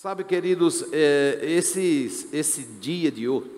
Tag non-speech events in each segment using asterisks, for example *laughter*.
Sabe, queridos, é, esse, esse dia de hoje,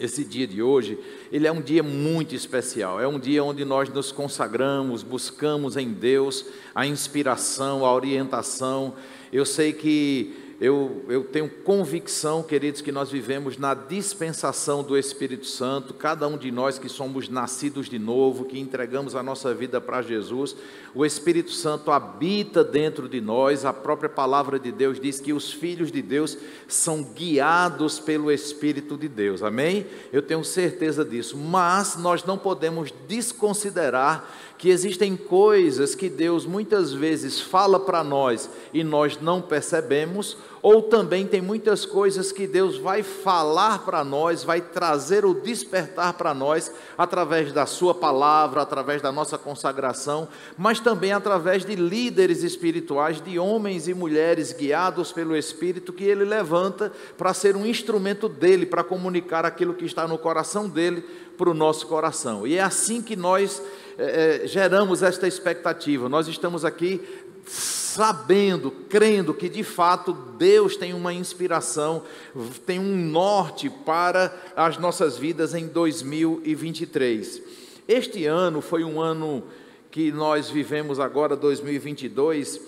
esse dia de hoje, ele é um dia muito especial. É um dia onde nós nos consagramos, buscamos em Deus a inspiração, a orientação. Eu sei que eu, eu tenho convicção, queridos, que nós vivemos na dispensação do Espírito Santo, cada um de nós que somos nascidos de novo, que entregamos a nossa vida para Jesus, o Espírito Santo habita dentro de nós, a própria palavra de Deus diz que os filhos de Deus são guiados pelo Espírito de Deus, amém? Eu tenho certeza disso, mas nós não podemos desconsiderar que existem coisas que Deus muitas vezes fala para nós e nós não percebemos, ou também tem muitas coisas que Deus vai falar para nós, vai trazer o despertar para nós através da Sua palavra, através da nossa consagração, mas também através de líderes espirituais, de homens e mulheres guiados pelo Espírito que Ele levanta para ser um instrumento dele, para comunicar aquilo que está no coração dele para o nosso coração. E é assim que nós é, é, geramos esta expectativa. Nós estamos aqui sabendo, crendo que de fato Deus tem uma inspiração, tem um norte para as nossas vidas em 2023. Este ano foi um ano que nós vivemos agora, 2022, uh,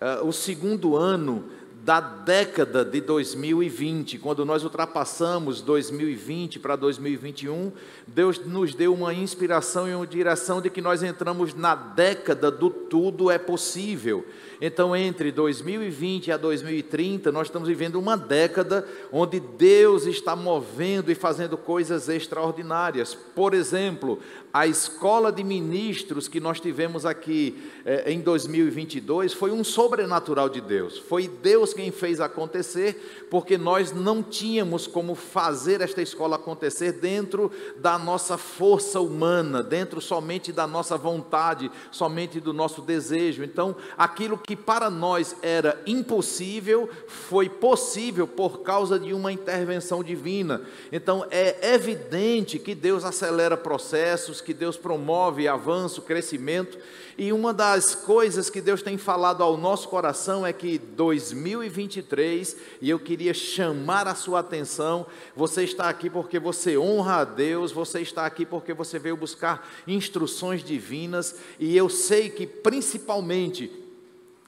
eh, o segundo ano da década de 2020, quando nós ultrapassamos 2020 para 2021, Deus nos deu uma inspiração e uma direção de que nós entramos na década do tudo é possível. Então, entre 2020 a 2030, nós estamos vivendo uma década onde Deus está movendo e fazendo coisas extraordinárias. Por exemplo, a escola de ministros que nós tivemos aqui eh, em 2022 foi um sobrenatural de Deus. Foi Deus quem fez acontecer, porque nós não tínhamos como fazer esta escola acontecer dentro da nossa força humana, dentro somente da nossa vontade, somente do nosso desejo. Então, aquilo que para nós era impossível foi possível por causa de uma intervenção divina. Então, é evidente que Deus acelera processos que Deus promove avanço, crescimento, e uma das coisas que Deus tem falado ao nosso coração é que 2023, e eu queria chamar a sua atenção, você está aqui porque você honra a Deus, você está aqui porque você veio buscar instruções divinas, e eu sei que principalmente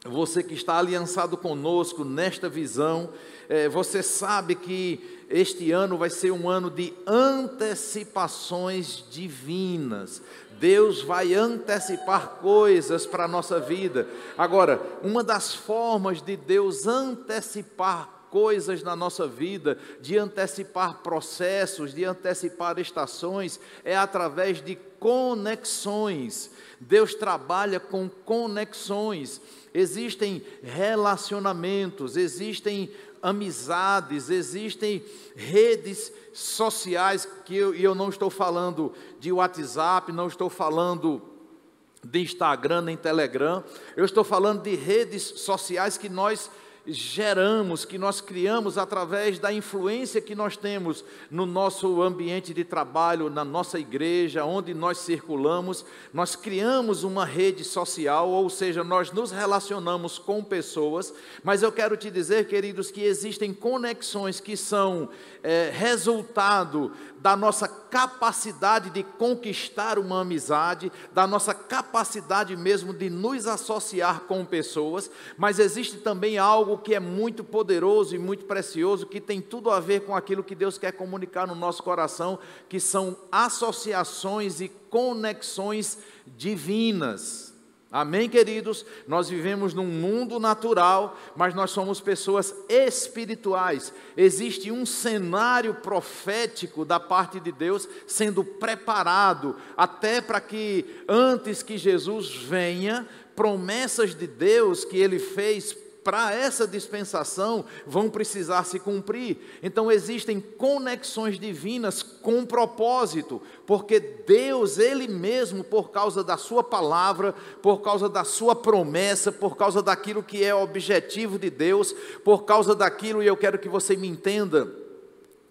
você que está aliançado conosco nesta visão, é, você sabe que este ano vai ser um ano de antecipações divinas. Deus vai antecipar coisas para a nossa vida. Agora, uma das formas de Deus antecipar coisas na nossa vida, de antecipar processos, de antecipar estações, é através de conexões. Deus trabalha com conexões. Existem relacionamentos, existem amizades, existem redes sociais que eu, eu não estou falando de WhatsApp, não estou falando de Instagram nem Telegram, eu estou falando de redes sociais que nós geramos, que nós criamos através da influência que nós temos no nosso ambiente de trabalho, na nossa igreja, onde nós circulamos, nós criamos uma rede social, ou seja, nós nos relacionamos com pessoas, mas eu quero te dizer, queridos, que existem conexões que são é, resultado da nossa capacidade de conquistar uma amizade, da nossa capacidade mesmo de nos associar com pessoas, mas existe também algo que é muito poderoso e muito precioso, que tem tudo a ver com aquilo que Deus quer comunicar no nosso coração, que são associações e conexões divinas. Amém, queridos? Nós vivemos num mundo natural, mas nós somos pessoas espirituais. Existe um cenário profético da parte de Deus sendo preparado, até para que, antes que Jesus venha, promessas de Deus que ele fez para essa dispensação vão precisar se cumprir. Então existem conexões divinas com propósito, porque Deus, Ele mesmo, por causa da Sua palavra, por causa da Sua promessa, por causa daquilo que é objetivo de Deus, por causa daquilo, e eu quero que você me entenda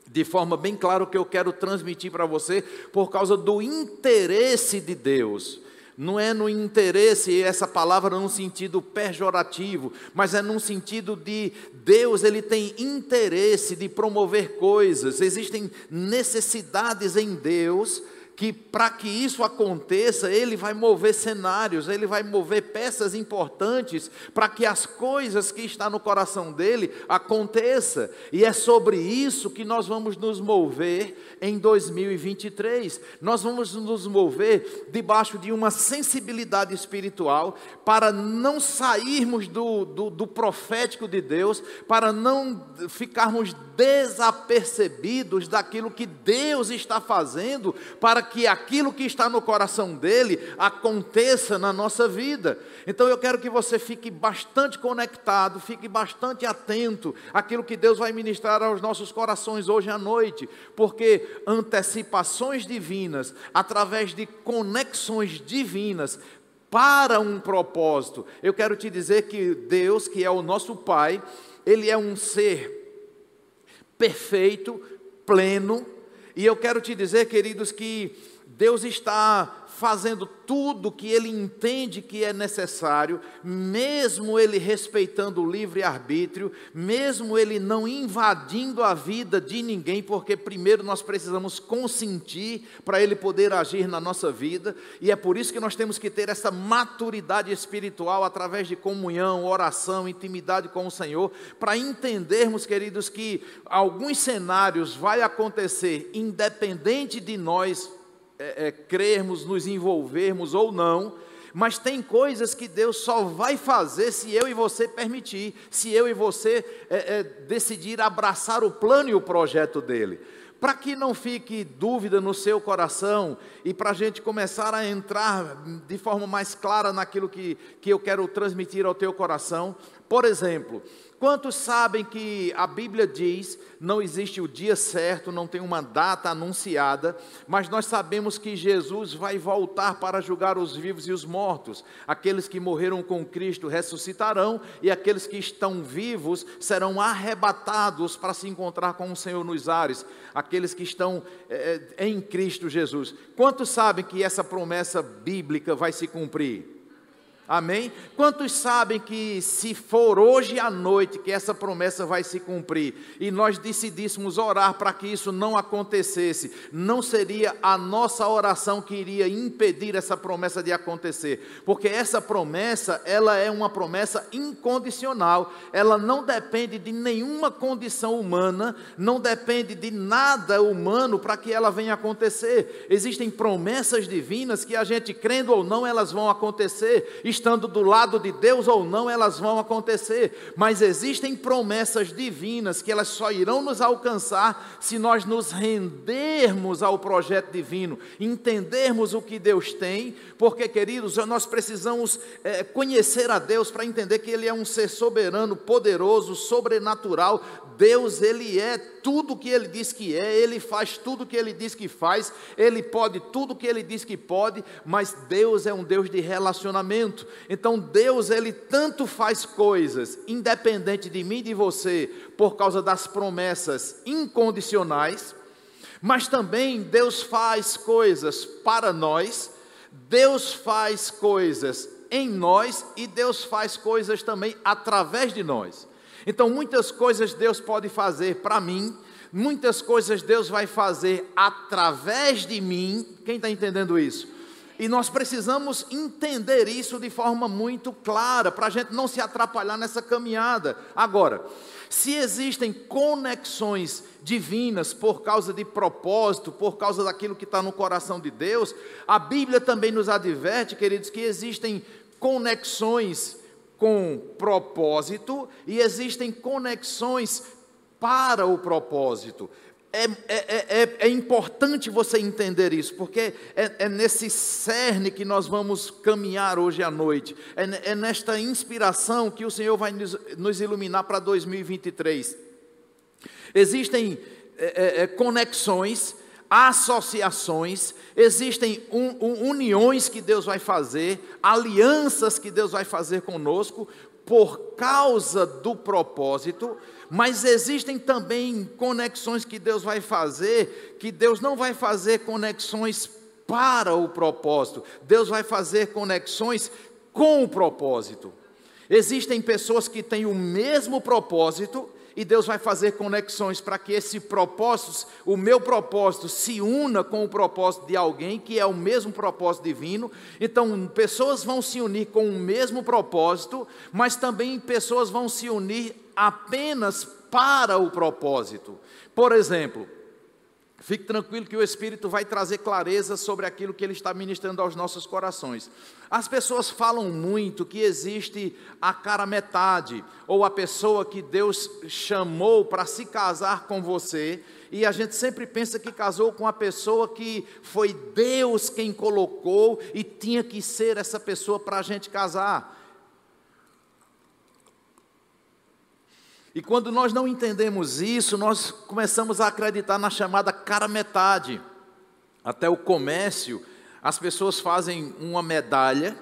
de forma bem clara o que eu quero transmitir para você, por causa do interesse de Deus Não é no interesse, essa palavra num sentido pejorativo, mas é num sentido de Deus, ele tem interesse de promover coisas, existem necessidades em Deus que para que isso aconteça, ele vai mover cenários, ele vai mover peças importantes para que as coisas que está no coração dele aconteça. E é sobre isso que nós vamos nos mover em 2023. Nós vamos nos mover debaixo de uma sensibilidade espiritual para não sairmos do, do, do profético de Deus, para não ficarmos desapercebidos daquilo que Deus está fazendo para que aquilo que está no coração dele aconteça na nossa vida. Então eu quero que você fique bastante conectado, fique bastante atento àquilo que Deus vai ministrar aos nossos corações hoje à noite, porque antecipações divinas, através de conexões divinas, para um propósito. Eu quero te dizer que Deus, que é o nosso Pai, Ele é um ser perfeito, pleno, e eu quero te dizer, queridos, que Deus está fazendo tudo que ele entende que é necessário, mesmo ele respeitando o livre-arbítrio, mesmo ele não invadindo a vida de ninguém, porque primeiro nós precisamos consentir para ele poder agir na nossa vida, e é por isso que nós temos que ter essa maturidade espiritual através de comunhão, oração, intimidade com o Senhor, para entendermos, queridos, que alguns cenários vai acontecer independente de nós é, é, crermos, nos envolvermos ou não, mas tem coisas que Deus só vai fazer se eu e você permitir, se eu e você é, é, decidir abraçar o plano e o projeto dele. Para que não fique dúvida no seu coração e para a gente começar a entrar de forma mais clara naquilo que, que eu quero transmitir ao teu coração, por exemplo, Quantos sabem que a Bíblia diz, não existe o dia certo, não tem uma data anunciada, mas nós sabemos que Jesus vai voltar para julgar os vivos e os mortos. Aqueles que morreram com Cristo ressuscitarão e aqueles que estão vivos serão arrebatados para se encontrar com o Senhor nos ares. Aqueles que estão é, em Cristo Jesus. Quantos sabem que essa promessa bíblica vai se cumprir? Amém? Quantos sabem que se for hoje à noite que essa promessa vai se cumprir e nós decidíssemos orar para que isso não acontecesse, não seria a nossa oração que iria impedir essa promessa de acontecer, porque essa promessa, ela é uma promessa incondicional, ela não depende de nenhuma condição humana, não depende de nada humano para que ela venha acontecer. Existem promessas divinas que a gente crendo ou não, elas vão acontecer estando do lado de Deus ou não, elas vão acontecer, mas existem promessas divinas que elas só irão nos alcançar se nós nos rendermos ao projeto divino, entendermos o que Deus tem, porque, queridos, nós precisamos é, conhecer a Deus para entender que Ele é um ser soberano, poderoso, sobrenatural. Deus, Ele é tudo o que Ele diz que é, Ele faz tudo o que Ele diz que faz, Ele pode tudo o que Ele diz que pode, mas Deus é um Deus de relacionamento. Então, Deus, Ele tanto faz coisas, independente de mim e de você, por causa das promessas incondicionais, mas também Deus faz coisas para nós Deus faz coisas em nós e Deus faz coisas também através de nós. Então, muitas coisas Deus pode fazer para mim, muitas coisas Deus vai fazer através de mim. Quem está entendendo isso? E nós precisamos entender isso de forma muito clara, para a gente não se atrapalhar nessa caminhada. Agora, se existem conexões divinas por causa de propósito, por causa daquilo que está no coração de Deus, a Bíblia também nos adverte, queridos, que existem conexões com propósito e existem conexões para o propósito. É, é, é, é, importante você entender isso, porque é, é, nesse cerne que nós vamos caminhar hoje à noite, é, é nesta inspiração que o Senhor vai nos, nos iluminar para 2023. Existem é, é, conexões, associações, existem un, un, uniões que Deus vai fazer, alianças que Deus vai fazer conosco, por causa do propósito, mas existem também conexões que Deus vai fazer, que Deus não vai fazer conexões para o propósito. Deus vai fazer conexões com o propósito. Existem pessoas que têm o mesmo propósito e Deus vai fazer conexões para que esse propósito, o meu propósito, se una com o propósito de alguém que é o mesmo propósito divino. Então, pessoas vão se unir com o mesmo propósito, mas também pessoas vão se unir apenas para o propósito. Por exemplo, Fique tranquilo que o Espírito vai trazer clareza sobre aquilo que ele está ministrando aos nossos corações. As pessoas falam muito que existe a cara metade, ou a pessoa que Deus chamou para se casar com você, e a gente sempre pensa que casou com a pessoa que foi Deus quem colocou e tinha que ser essa pessoa para a gente casar. E quando nós não entendemos isso, nós começamos a acreditar na chamada cara metade. Até o comércio, as pessoas fazem uma medalha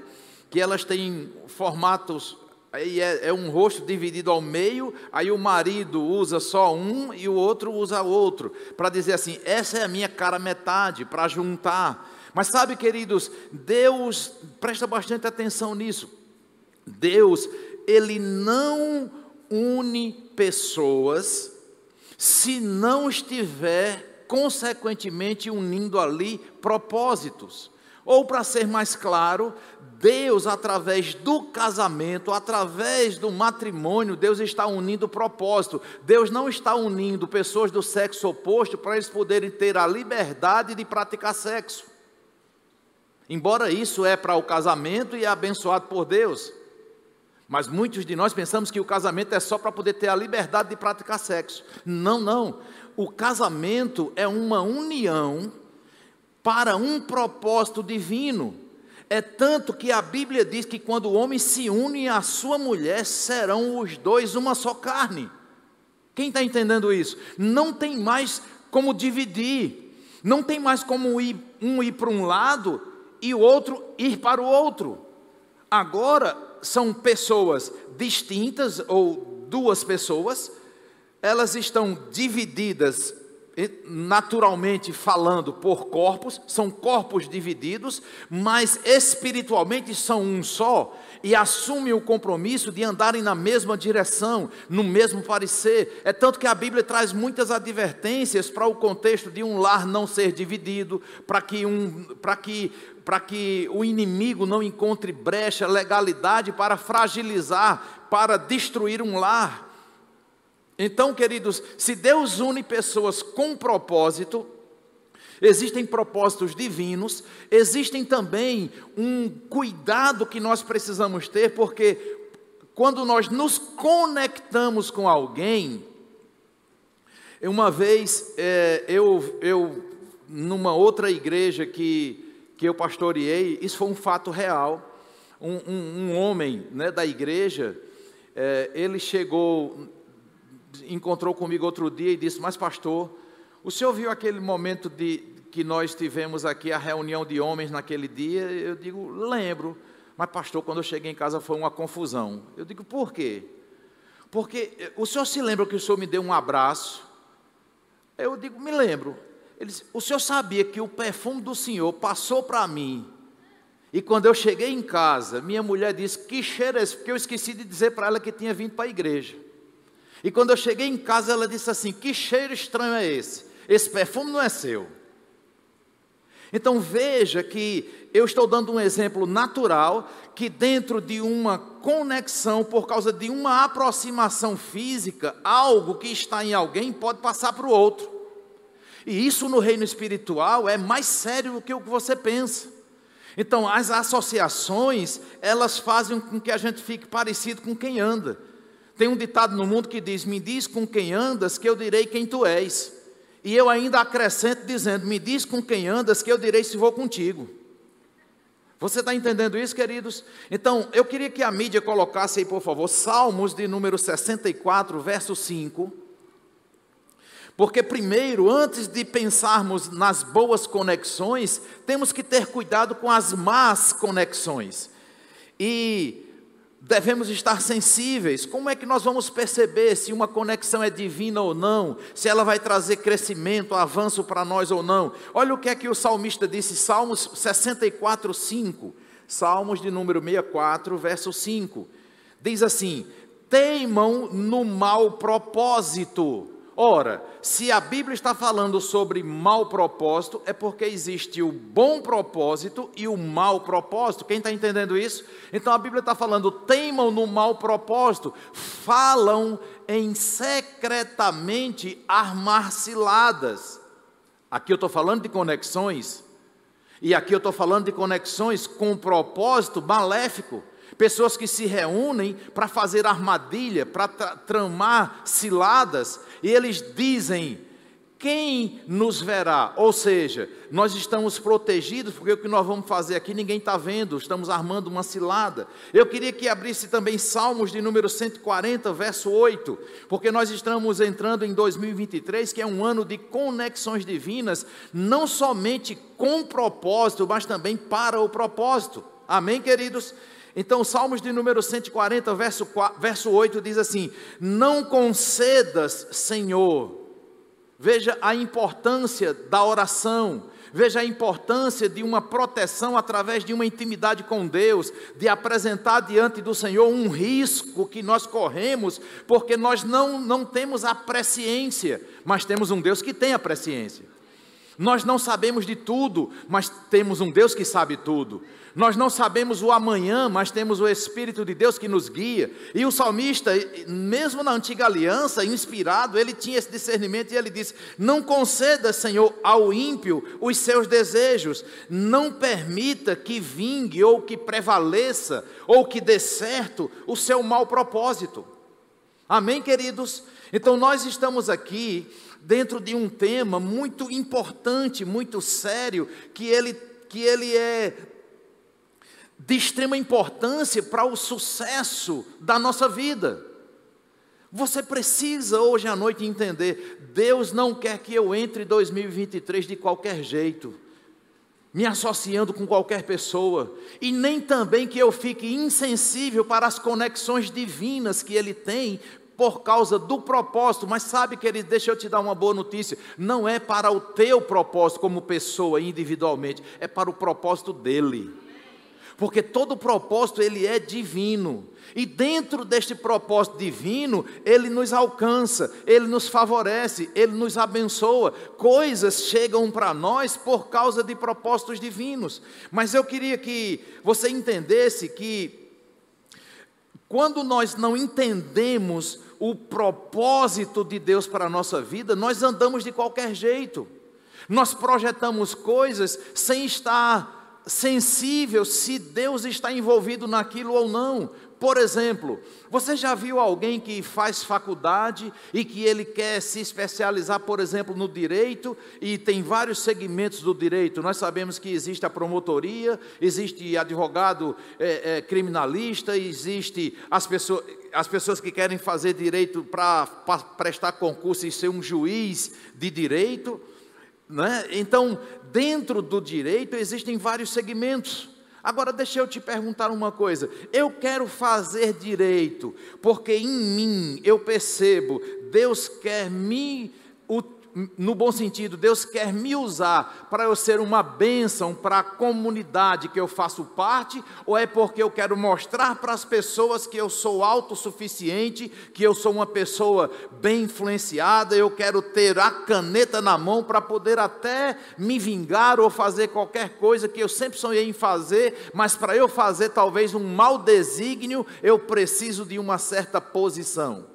que elas têm formatos aí é, é, um rosto dividido ao meio, aí o marido usa só um e o outro usa outro, para dizer assim: essa é a minha cara metade, para juntar. Mas sabe, queridos, Deus, presta bastante atenção nisso. Deus, Ele não une pessoas se não estiver, consequentemente, unindo ali propósitos. Ou, para ser mais claro, Deus, através do casamento, através do matrimônio, Deus está unindo propósito. Deus não está unindo pessoas do sexo oposto para eles poderem ter a liberdade de praticar sexo. Embora isso é para o casamento e é abençoado por Deus. Mas muitos de nós pensamos que o casamento é só para poder ter a liberdade de praticar sexo. Não, não. O casamento é uma união para um propósito divino. É tanto que a Bíblia diz que quando o homem se une à sua mulher, serão os dois uma só carne. Quem está entendendo isso? Não tem mais como dividir, não tem mais como ir, um ir para um lado e o outro ir para o outro. Agora, são pessoas distintas ou duas pessoas, elas estão divididas naturalmente falando por corpos, são corpos divididos, mas espiritualmente são um só e assumem o compromisso de andarem na mesma direção, no mesmo parecer. É tanto que a Bíblia traz muitas advertências para o contexto de um lar não ser dividido, para que um para que para que o inimigo não encontre brecha, legalidade para fragilizar, para destruir um lar. Então, queridos, se Deus une pessoas com propósito, existem propósitos divinos, existem também um cuidado que nós precisamos ter, porque quando nós nos conectamos com alguém, uma vez é, eu, eu, numa outra igreja que que eu pastoreei, isso foi um fato real. Um, um, um homem né, da igreja, é, ele chegou, encontrou comigo outro dia e disse: Mas, pastor, o senhor viu aquele momento de que nós tivemos aqui a reunião de homens naquele dia? Eu digo: Lembro. Mas, pastor, quando eu cheguei em casa foi uma confusão. Eu digo: Por quê? Porque eh, o senhor se lembra que o senhor me deu um abraço? Eu digo: Me lembro. Ele disse: O senhor sabia que o perfume do senhor passou para mim? E quando eu cheguei em casa, minha mulher disse: Que cheiro é esse? Porque eu esqueci de dizer para ela que tinha vindo para a igreja. E quando eu cheguei em casa, ela disse assim: Que cheiro estranho é esse? Esse perfume não é seu. Então veja que eu estou dando um exemplo natural que dentro de uma conexão por causa de uma aproximação física, algo que está em alguém pode passar para o outro. E isso no reino espiritual é mais sério do que o que você pensa. Então, as associações, elas fazem com que a gente fique parecido com quem anda. Tem um ditado no mundo que diz: Me diz com quem andas, que eu direi quem tu és. E eu ainda acrescento dizendo: Me diz com quem andas, que eu direi se vou contigo. Você está entendendo isso, queridos? Então, eu queria que a mídia colocasse aí, por favor, Salmos de número 64, verso 5. Porque, primeiro, antes de pensarmos nas boas conexões, temos que ter cuidado com as más conexões. E devemos estar sensíveis. Como é que nós vamos perceber se uma conexão é divina ou não? Se ela vai trazer crescimento, avanço para nós ou não? Olha o que é que o salmista disse, Salmos 64, 5. Salmos de número 64, verso 5. Diz assim: Teimam no mau propósito Ora, se a Bíblia está falando sobre mau propósito, é porque existe o bom propósito e o mau propósito. Quem está entendendo isso? Então a Bíblia está falando, teimam no mau propósito, falam em secretamente armar ciladas. Aqui eu estou falando de conexões, e aqui eu estou falando de conexões com propósito maléfico. Pessoas que se reúnem para fazer armadilha, para tramar ciladas, e eles dizem: quem nos verá? Ou seja, nós estamos protegidos, porque o que nós vamos fazer aqui ninguém está vendo, estamos armando uma cilada. Eu queria que abrisse também Salmos de número 140, verso 8, porque nós estamos entrando em 2023, que é um ano de conexões divinas, não somente com propósito, mas também para o propósito. Amém, queridos? Então, Salmos de número 140, verso, 4, verso 8 diz assim: Não concedas, Senhor. Veja a importância da oração, veja a importância de uma proteção através de uma intimidade com Deus, de apresentar diante do Senhor um risco que nós corremos, porque nós não, não temos a presciência, mas temos um Deus que tem a presciência. Nós não sabemos de tudo, mas temos um Deus que sabe tudo. Nós não sabemos o amanhã, mas temos o Espírito de Deus que nos guia. E o salmista, mesmo na antiga aliança, inspirado, ele tinha esse discernimento e ele disse: Não conceda, Senhor, ao ímpio os seus desejos, não permita que vingue ou que prevaleça ou que dê certo o seu mau propósito. Amém, queridos? Então nós estamos aqui dentro de um tema muito importante, muito sério, que ele, que ele é de extrema importância para o sucesso da nossa vida. Você precisa hoje à noite entender: Deus não quer que eu entre em 2023 de qualquer jeito, me associando com qualquer pessoa, e nem também que eu fique insensível para as conexões divinas que Ele tem por causa do propósito, mas sabe, querido, deixa eu te dar uma boa notícia: não é para o teu propósito como pessoa individualmente, é para o propósito dele porque todo propósito ele é divino. E dentro deste propósito divino, ele nos alcança, ele nos favorece, ele nos abençoa. Coisas chegam para nós por causa de propósitos divinos. Mas eu queria que você entendesse que quando nós não entendemos o propósito de Deus para a nossa vida, nós andamos de qualquer jeito. Nós projetamos coisas sem estar sensível se Deus está envolvido naquilo ou não. Por exemplo, você já viu alguém que faz faculdade e que ele quer se especializar, por exemplo, no direito, e tem vários segmentos do direito? Nós sabemos que existe a promotoria, existe advogado é, é, criminalista, existe as pessoas, as pessoas que querem fazer direito para prestar concurso e ser um juiz de direito. Né? Então, dentro do direito existem vários segmentos. Agora, deixa eu te perguntar uma coisa. Eu quero fazer direito, porque em mim eu percebo, Deus quer me no bom sentido, Deus quer me usar para eu ser uma bênção para a comunidade que eu faço parte, ou é porque eu quero mostrar para as pessoas que eu sou autossuficiente, que eu sou uma pessoa bem influenciada, eu quero ter a caneta na mão para poder até me vingar ou fazer qualquer coisa que eu sempre sonhei em fazer, mas para eu fazer talvez um mau desígnio, eu preciso de uma certa posição.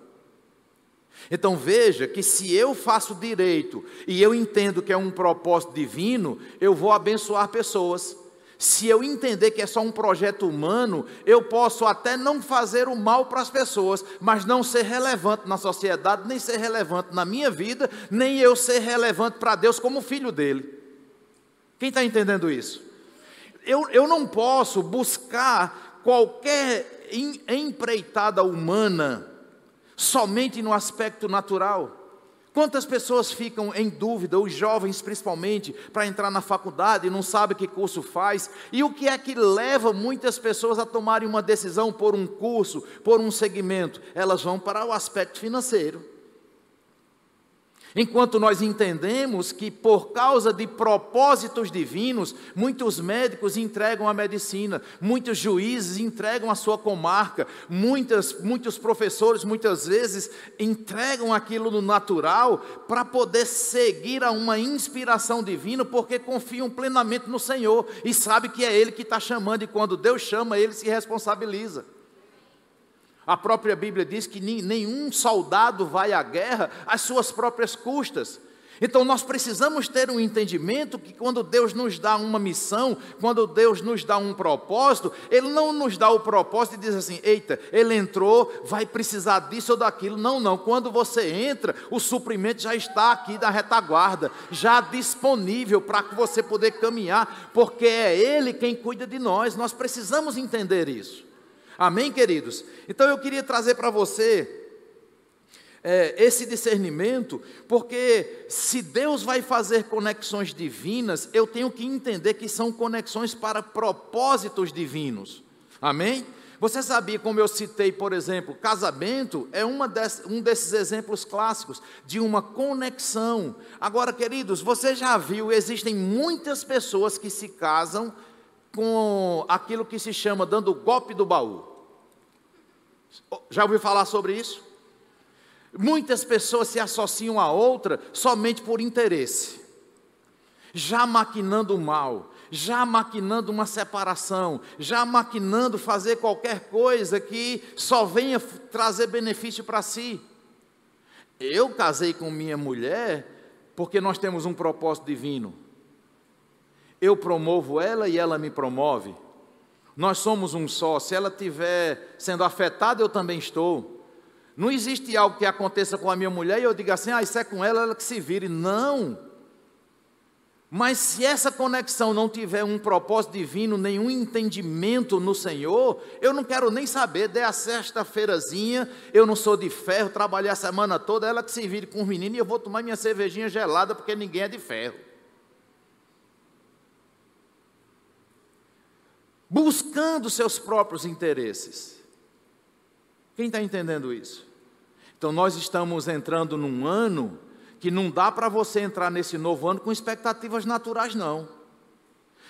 Então veja que se eu faço direito e eu entendo que é um propósito divino, eu vou abençoar pessoas. Se eu entender que é só um projeto humano, eu posso até não fazer o mal para as pessoas, mas não ser relevante na sociedade, nem ser relevante na minha vida, nem eu ser relevante para Deus como filho dele. Quem está entendendo isso? Eu, eu não posso buscar qualquer empreitada humana somente no aspecto natural. Quantas pessoas ficam em dúvida, os jovens principalmente, para entrar na faculdade não sabem que curso faz? E o que é que leva muitas pessoas a tomarem uma decisão por um curso, por um segmento? Elas vão para o aspecto financeiro. Enquanto nós entendemos que, por causa de propósitos divinos, muitos médicos entregam a medicina, muitos juízes entregam a sua comarca, muitas, muitos professores, muitas vezes, entregam aquilo no natural para poder seguir a uma inspiração divina, porque confiam plenamente no Senhor e sabem que é Ele que está chamando, e quando Deus chama, Ele se responsabiliza. A própria Bíblia diz que nenhum soldado vai à guerra às suas próprias custas. Então nós precisamos ter um entendimento que quando Deus nos dá uma missão, quando Deus nos dá um propósito, Ele não nos dá o propósito e diz assim: eita, ele entrou, vai precisar disso ou daquilo. Não, não. Quando você entra, o suprimento já está aqui da retaguarda, já disponível para que você poder caminhar, porque é Ele quem cuida de nós. Nós precisamos entender isso. Amém, queridos? Então eu queria trazer para você é, esse discernimento, porque se Deus vai fazer conexões divinas, eu tenho que entender que são conexões para propósitos divinos. Amém? Você sabia, como eu citei, por exemplo, casamento é desse, um desses exemplos clássicos de uma conexão. Agora, queridos, você já viu, existem muitas pessoas que se casam com aquilo que se chama dando golpe do baú. Já ouviu falar sobre isso? Muitas pessoas se associam a outra somente por interesse, já maquinando o mal, já maquinando uma separação, já maquinando fazer qualquer coisa que só venha trazer benefício para si. Eu casei com minha mulher porque nós temos um propósito divino. Eu promovo ela e ela me promove. Nós somos um só. Se ela estiver sendo afetada, eu também estou. Não existe algo que aconteça com a minha mulher e eu diga assim, ah, isso é com ela, ela que se vire. Não. Mas se essa conexão não tiver um propósito divino, nenhum entendimento no Senhor, eu não quero nem saber, dê a sexta-feirazinha, eu não sou de ferro, trabalhei a semana toda, ela que se vire com os meninos e eu vou tomar minha cervejinha gelada porque ninguém é de ferro. Buscando seus próprios interesses. Quem está entendendo isso? Então, nós estamos entrando num ano que não dá para você entrar nesse novo ano com expectativas naturais, não.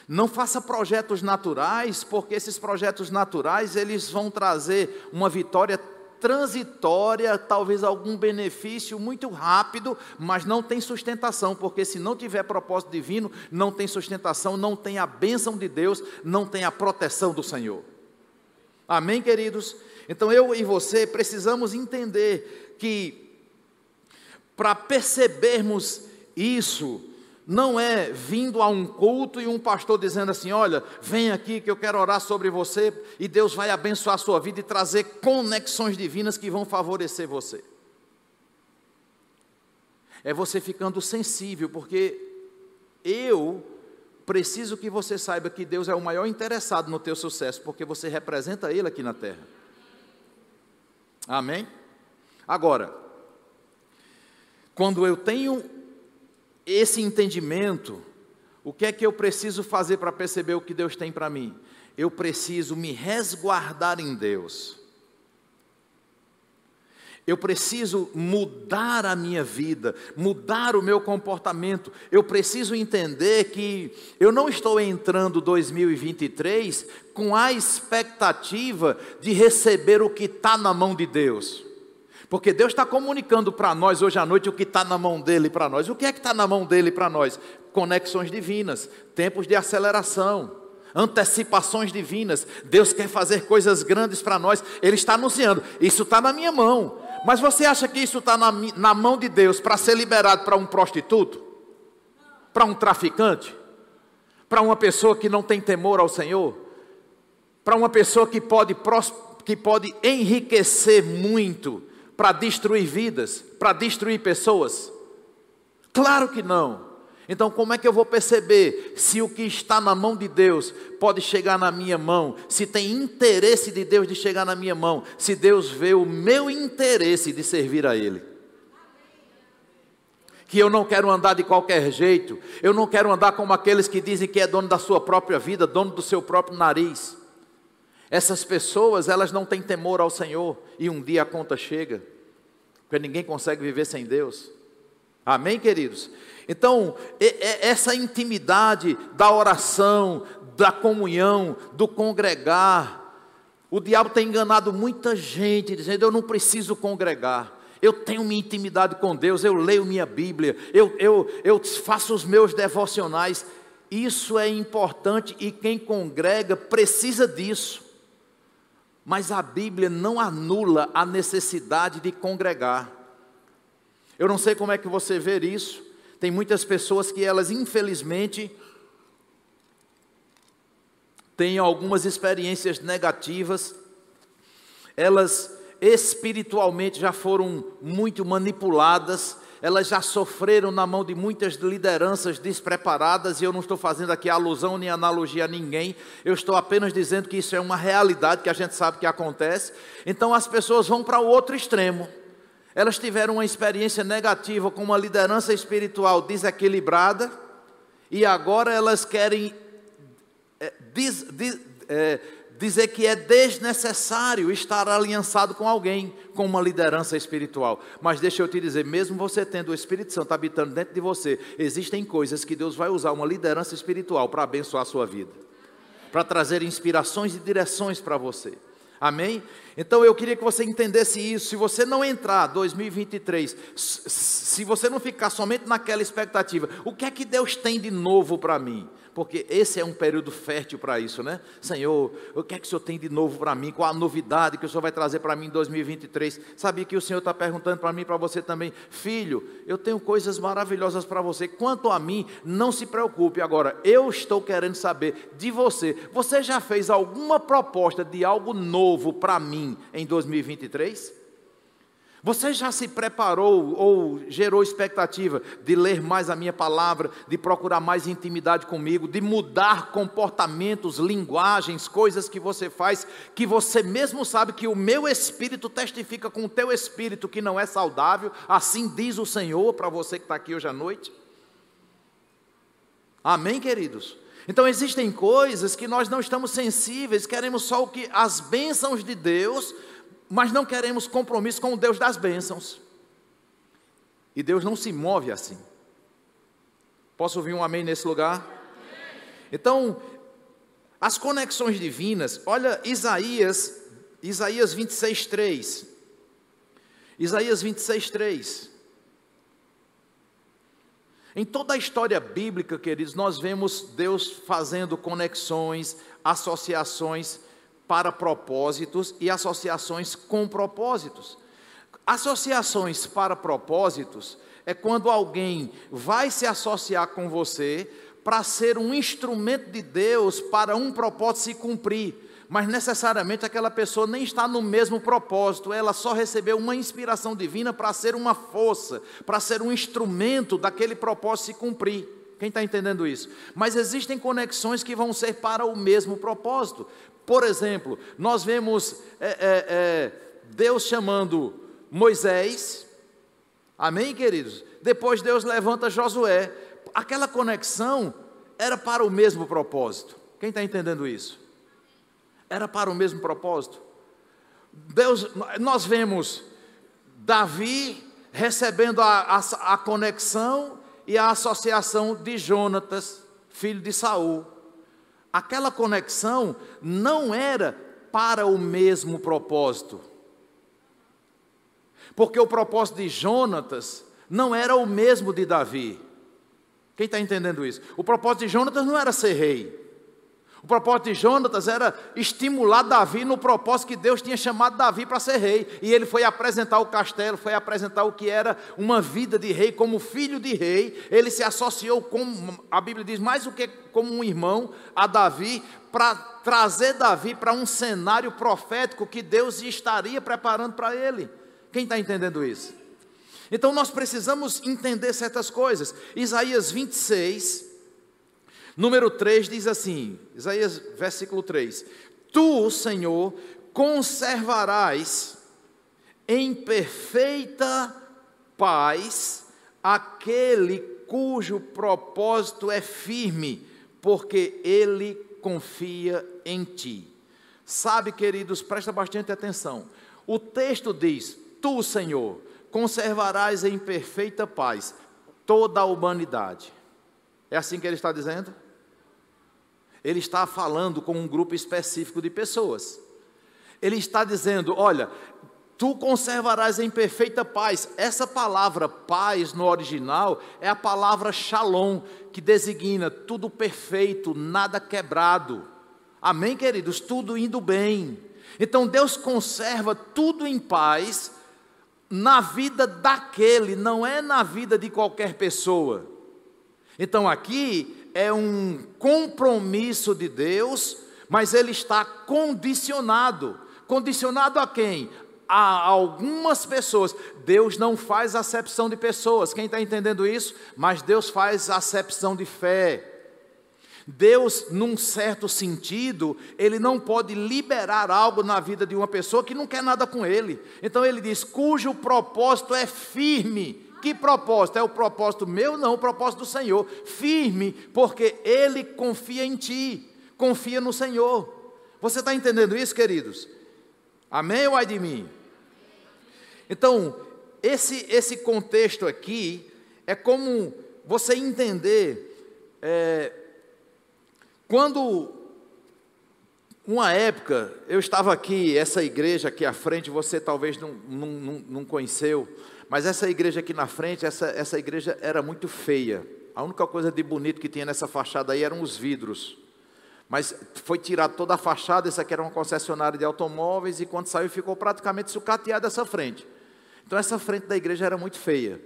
Não faça projetos naturais, porque esses projetos naturais eles vão trazer uma vitória transitória, talvez algum benefício muito rápido, mas não tem sustentação, porque se não tiver propósito divino, não tem sustentação, não tem a bênção de Deus, não tem a proteção do Senhor. Amém, queridos? Então eu e você precisamos entender que para percebermos isso, não é vindo a um culto e um pastor dizendo assim: olha, vem aqui que eu quero orar sobre você e Deus vai abençoar a sua vida e trazer conexões divinas que vão favorecer você. É você ficando sensível, porque eu preciso que você saiba que Deus é o maior interessado no teu sucesso, porque você representa Ele aqui na terra. Amém? Agora, quando eu tenho esse entendimento, o que é que eu preciso fazer para perceber o que Deus tem para mim? Eu preciso me resguardar em Deus. Eu preciso mudar a minha vida, mudar o meu comportamento. Eu preciso entender que eu não estou entrando 2023 com a expectativa de receber o que está na mão de Deus. Porque Deus está comunicando para nós hoje à noite o que está na mão dele para nós. O que é que está na mão dele para nós? Conexões divinas, tempos de aceleração, antecipações divinas. Deus quer fazer coisas grandes para nós. Ele está anunciando: isso está na minha mão. Mas você acha que isso está na, na mão de Deus para ser liberado para um prostituto? Para um traficante? Para uma pessoa que não tem temor ao Senhor? Para uma pessoa que pode, que pode enriquecer muito? Para destruir vidas, para destruir pessoas? Claro que não. Então, como é que eu vou perceber se o que está na mão de Deus pode chegar na minha mão? Se tem interesse de Deus de chegar na minha mão? Se Deus vê o meu interesse de servir a Ele? que eu não quero andar de qualquer jeito, eu não quero andar como aqueles que dizem que é dono da sua própria vida, dono do seu próprio nariz. Essas pessoas, elas não têm temor ao Senhor e um dia a conta chega, porque ninguém consegue viver sem Deus. Amém, queridos? Então, essa intimidade da oração, da comunhão, do congregar, o diabo tem enganado muita gente, dizendo: Eu não preciso congregar. Eu tenho minha intimidade com Deus, eu leio minha Bíblia, eu, eu, eu faço os meus devocionais. Isso é importante e quem congrega precisa disso. Mas a Bíblia não anula a necessidade de congregar. Eu não sei como é que você vê isso. Tem muitas pessoas que elas, infelizmente, têm algumas experiências negativas. Elas espiritualmente já foram muito manipuladas, elas já sofreram na mão de muitas lideranças despreparadas, e eu não estou fazendo aqui alusão nem analogia a ninguém, eu estou apenas dizendo que isso é uma realidade que a gente sabe que acontece. Então as pessoas vão para o outro extremo. Elas tiveram uma experiência negativa com uma liderança espiritual desequilibrada, e agora elas querem é, é, dizer que é desnecessário estar aliançado com alguém, com uma liderança espiritual. Mas deixa eu te dizer, mesmo você tendo o Espírito Santo habitando dentro de você, existem coisas que Deus vai usar uma liderança espiritual para abençoar a sua vida, para trazer inspirações e direções para você. Amém? Então eu queria que você entendesse isso. Se você não entrar 2023, se você não ficar somente naquela expectativa, o que é que Deus tem de novo para mim? Porque esse é um período fértil para isso, né? Senhor, o que é que o Senhor tem de novo para mim? Qual a novidade que o Senhor vai trazer para mim em 2023? Sabia que o Senhor está perguntando para mim e para você também, filho, eu tenho coisas maravilhosas para você. Quanto a mim, não se preocupe. Agora, eu estou querendo saber de você. Você já fez alguma proposta de algo novo para mim em 2023? Você já se preparou ou gerou expectativa de ler mais a minha palavra, de procurar mais intimidade comigo, de mudar comportamentos, linguagens, coisas que você faz, que você mesmo sabe que o meu espírito testifica com o teu espírito que não é saudável, assim diz o Senhor para você que está aqui hoje à noite? Amém, queridos? Então existem coisas que nós não estamos sensíveis, queremos só o que as bênçãos de Deus mas não queremos compromisso com o Deus das bênçãos. E Deus não se move assim. Posso ouvir um amém nesse lugar? Então, as conexões divinas, olha Isaías, Isaías 26, 3. Isaías 26, 3. Em toda a história bíblica, queridos, nós vemos Deus fazendo conexões, associações para propósitos e associações com propósitos. Associações para propósitos é quando alguém vai se associar com você para ser um instrumento de Deus para um propósito se cumprir, mas necessariamente aquela pessoa nem está no mesmo propósito, ela só recebeu uma inspiração divina para ser uma força, para ser um instrumento daquele propósito se cumprir. Quem está entendendo isso? Mas existem conexões que vão ser para o mesmo propósito. Por exemplo, nós vemos é, é, é, Deus chamando Moisés, amém, queridos? Depois Deus levanta Josué. Aquela conexão era para o mesmo propósito. Quem está entendendo isso? Era para o mesmo propósito. Deus, nós vemos Davi recebendo a, a, a conexão e a associação de Jonatas, filho de Saul aquela conexão não era para o mesmo propósito. Porque o propósito de Jonatas não era o mesmo de Davi. Quem está entendendo isso? O propósito de Jonatas não era ser rei. O propósito de Jonatas era estimular Davi no propósito que Deus tinha chamado Davi para ser rei. E ele foi apresentar o castelo, foi apresentar o que era uma vida de rei, como filho de rei. Ele se associou com, a Bíblia diz, mais do que como um irmão a Davi, para trazer Davi para um cenário profético que Deus estaria preparando para ele. Quem está entendendo isso? Então nós precisamos entender certas coisas. Isaías 26, Número 3 diz assim, Isaías, versículo 3: Tu, Senhor, conservarás em perfeita paz aquele cujo propósito é firme, porque ele confia em ti. Sabe, queridos, presta bastante atenção. O texto diz: Tu, Senhor, conservarás em perfeita paz toda a humanidade. É assim que ele está dizendo? Ele está falando com um grupo específico de pessoas. Ele está dizendo: Olha, tu conservarás em perfeita paz. Essa palavra paz no original é a palavra shalom, que designa tudo perfeito, nada quebrado. Amém, queridos? Tudo indo bem. Então Deus conserva tudo em paz na vida daquele, não é na vida de qualquer pessoa. Então aqui é um compromisso de Deus, mas ele está condicionado. Condicionado a quem? a algumas pessoas. Deus não faz acepção de pessoas, quem está entendendo isso? Mas Deus faz acepção de fé. Deus, num certo sentido, ele não pode liberar algo na vida de uma pessoa que não quer nada com ele. Então ele diz: cujo propósito é firme. Que propósito? É o propósito meu? Não, o propósito do Senhor. Firme, porque ele confia em ti, confia no Senhor. Você está entendendo isso, queridos? Amém ou ai de mim? Então, esse, esse contexto aqui é como você entender, é, quando uma época, eu estava aqui, essa igreja aqui à frente, você talvez não, não, não conheceu, mas essa igreja aqui na frente, essa, essa igreja era muito feia. A única coisa de bonito que tinha nessa fachada aí eram os vidros. Mas foi tirado toda a fachada, essa aqui era uma concessionária de automóveis, e quando saiu ficou praticamente sucateada essa frente. Então essa frente da igreja era muito feia.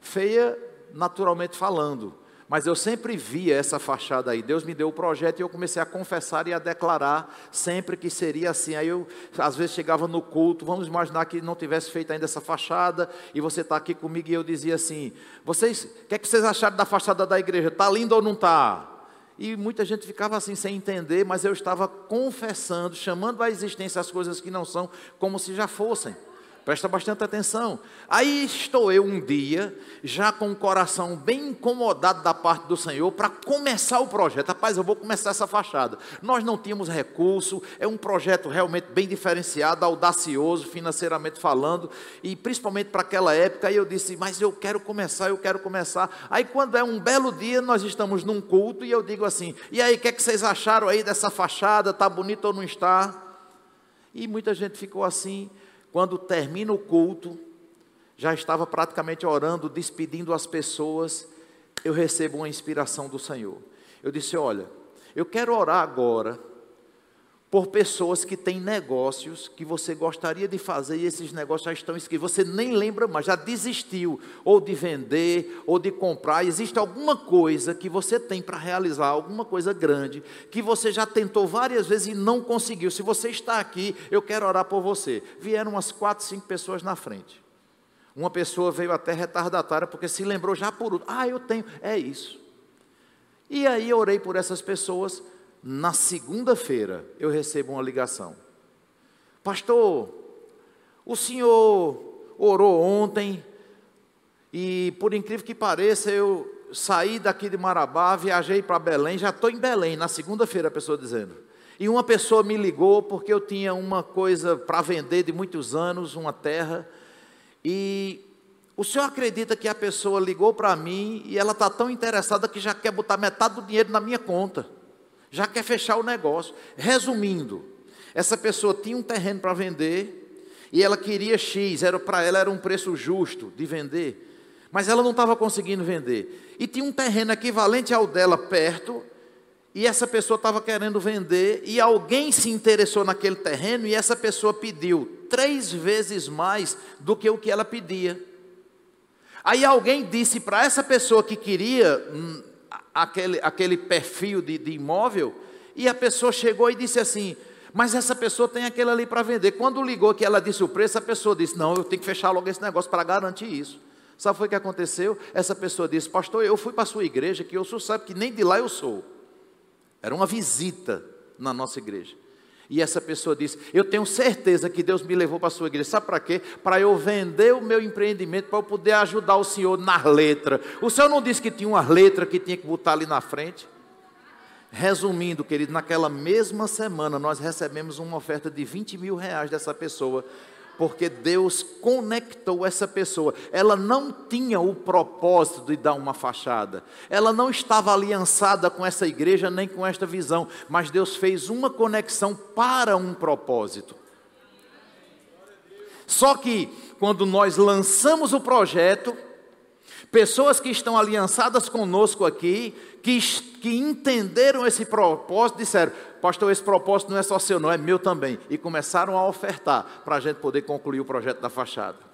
Feia naturalmente falando, mas eu sempre via essa fachada aí. Deus me deu o projeto e eu comecei a confessar e a declarar sempre que seria assim. Aí eu, às vezes, chegava no culto, vamos imaginar que não tivesse feito ainda essa fachada, e você está aqui comigo e eu dizia assim: vocês, o que, é que vocês acharam da fachada da igreja? Está lindo ou não está? E muita gente ficava assim sem entender, mas eu estava confessando, chamando à existência as coisas que não são, como se já fossem. Presta bastante atenção. Aí estou eu um dia, já com o coração bem incomodado da parte do Senhor, para começar o projeto. Rapaz, eu vou começar essa fachada. Nós não tínhamos recurso, é um projeto realmente bem diferenciado, audacioso, financeiramente falando, e principalmente para aquela época. Aí eu disse, mas eu quero começar, eu quero começar. Aí quando é um belo dia, nós estamos num culto, e eu digo assim: e aí, o que, é que vocês acharam aí dessa fachada? Está bonito ou não está? E muita gente ficou assim. Quando termina o culto, já estava praticamente orando, despedindo as pessoas, eu recebo uma inspiração do Senhor. Eu disse: Olha, eu quero orar agora por pessoas que têm negócios que você gostaria de fazer e esses negócios já estão escritos, você nem lembra mais, já desistiu, ou de vender, ou de comprar. Existe alguma coisa que você tem para realizar, alguma coisa grande, que você já tentou várias vezes e não conseguiu. Se você está aqui, eu quero orar por você. Vieram umas quatro, cinco pessoas na frente. Uma pessoa veio até retardatária, porque se lembrou já por. Ah, eu tenho. É isso. E aí eu orei por essas pessoas na segunda-feira eu recebo uma ligação. Pastor, o senhor orou ontem e, por incrível que pareça, eu saí daqui de Marabá, viajei para Belém, já estou em Belém, na segunda-feira a pessoa dizendo. E uma pessoa me ligou porque eu tinha uma coisa para vender de muitos anos, uma terra, e o senhor acredita que a pessoa ligou para mim e ela está tão interessada que já quer botar metade do dinheiro na minha conta já quer fechar o negócio. Resumindo, essa pessoa tinha um terreno para vender e ela queria X, era para ela era um preço justo de vender, mas ela não estava conseguindo vender. E tinha um terreno equivalente ao dela perto, e essa pessoa estava querendo vender, e alguém se interessou naquele terreno, e essa pessoa pediu três vezes mais do que o que ela pedia. Aí alguém disse para essa pessoa que queria hum, aquele, aquele perfil de, de imóvel, e a pessoa chegou e disse assim: Mas essa pessoa tem aquele ali para vender. Quando ligou que ela disse o preço, a pessoa disse: Não, eu tenho que fechar logo esse negócio para garantir isso. Sabe o que aconteceu? Essa pessoa disse: Pastor, eu fui para a sua igreja, que eu sou, sabe que nem de lá eu sou. Era uma visita na nossa igreja. E essa pessoa disse: Eu tenho certeza que Deus me levou para a sua igreja. Sabe para quê? Para eu vender o meu empreendimento, para eu poder ajudar o senhor nas letras. O senhor não disse que tinha uma letra que tinha que botar ali na frente? Resumindo, querido, naquela mesma semana nós recebemos uma oferta de 20 mil reais dessa pessoa porque Deus conectou essa pessoa. Ela não tinha o propósito de dar uma fachada, ela não estava aliançada com essa igreja nem com esta visão, mas Deus fez uma conexão para um propósito. Só que quando nós lançamos o projeto, pessoas que estão aliançadas conosco aqui, que, que entenderam esse propósito, disseram: pastor, esse propósito não é só seu, não, é meu também. E começaram a ofertar para a gente poder concluir o projeto da fachada.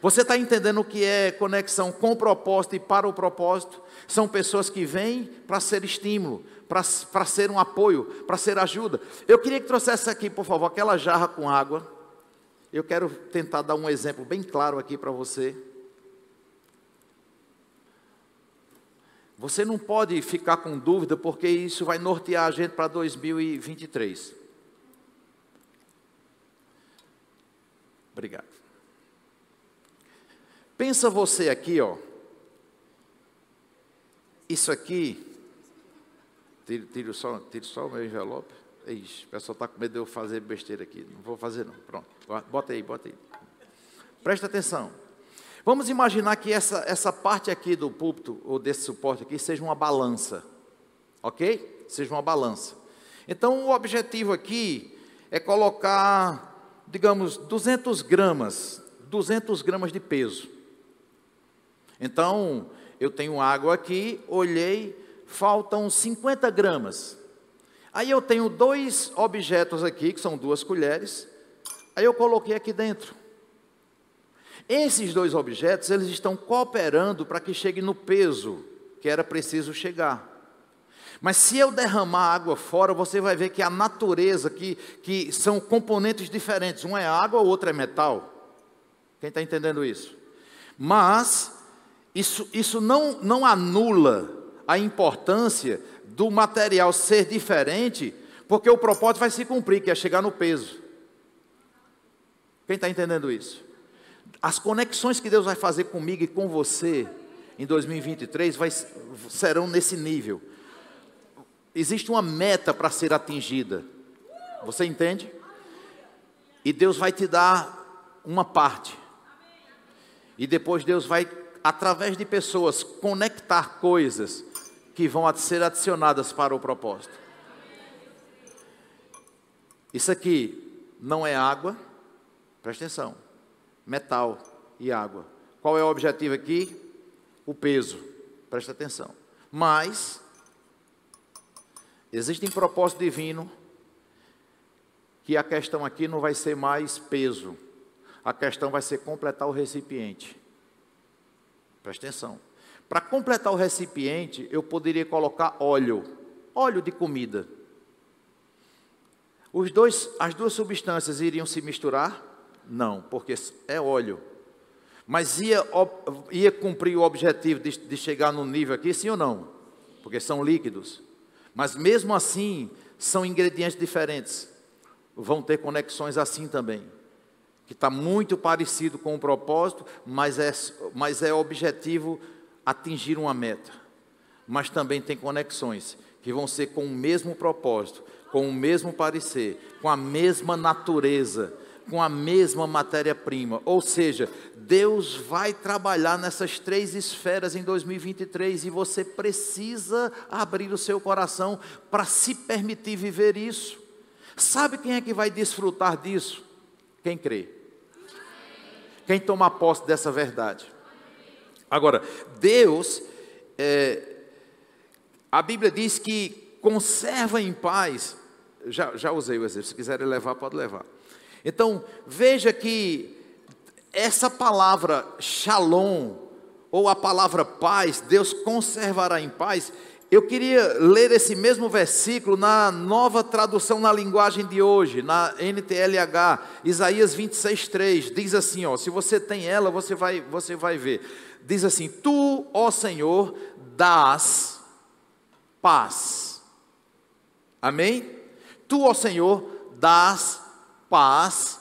Você está entendendo o que é conexão com o propósito e para o propósito? São pessoas que vêm para ser estímulo, para ser um apoio, para ser ajuda. Eu queria que trouxesse aqui, por favor, aquela jarra com água. Eu quero tentar dar um exemplo bem claro aqui para você. Você não pode ficar com dúvida, porque isso vai nortear a gente para 2023. Obrigado. Pensa você aqui, ó. Isso aqui. Tire, só, só o meu envelope. Ixi, o pessoal está com medo de eu fazer besteira aqui. Não vou fazer, não. Pronto. Bota aí, bota aí. Presta atenção. Vamos imaginar que essa, essa parte aqui do púlpito, ou desse suporte aqui, seja uma balança. Ok? Seja uma balança. Então, o objetivo aqui é colocar, digamos, 200 gramas, 200 gramas de peso. Então, eu tenho água aqui, olhei, faltam 50 gramas. Aí eu tenho dois objetos aqui, que são duas colheres. Aí eu coloquei aqui dentro. Esses dois objetos, eles estão cooperando para que chegue no peso que era preciso chegar. Mas se eu derramar água fora, você vai ver que a natureza, que, que são componentes diferentes. Um é água, o outro é metal. Quem está entendendo isso? Mas, isso, isso não, não anula a importância do material ser diferente, porque o propósito vai se cumprir, que é chegar no peso. Quem está entendendo isso? As conexões que Deus vai fazer comigo e com você em 2023 vai, serão nesse nível. Existe uma meta para ser atingida. Você entende? E Deus vai te dar uma parte. E depois Deus vai, através de pessoas, conectar coisas que vão ser adicionadas para o propósito. Isso aqui não é água, presta atenção metal e água. Qual é o objetivo aqui? O peso. Presta atenção. Mas existe um propósito divino que a questão aqui não vai ser mais peso. A questão vai ser completar o recipiente. Presta atenção. Para completar o recipiente, eu poderia colocar óleo, óleo de comida. Dois, as duas substâncias iriam se misturar? Não, porque é óleo. Mas ia, ia cumprir o objetivo de, de chegar no nível aqui, sim ou não? Porque são líquidos. Mas mesmo assim, são ingredientes diferentes. Vão ter conexões assim também. Que está muito parecido com o propósito, mas é, mas é objetivo atingir uma meta. Mas também tem conexões que vão ser com o mesmo propósito, com o mesmo parecer, com a mesma natureza com a mesma matéria-prima. Ou seja, Deus vai trabalhar nessas três esferas em 2023 e você precisa abrir o seu coração para se permitir viver isso. Sabe quem é que vai desfrutar disso? Quem crê. Quem toma posse dessa verdade. Agora, Deus, é, a Bíblia diz que conserva em paz. Já, já usei o exemplo, se quiserem levar, pode levar então, veja que essa palavra shalom, ou a palavra paz, Deus conservará em paz. Eu queria ler esse mesmo versículo na nova tradução na linguagem de hoje, na NTLH, Isaías 26, 3. Diz assim: ó, se você tem ela, você vai, você vai ver. Diz assim: Tu, ó Senhor, dás paz. Amém? Tu, ó Senhor, das paz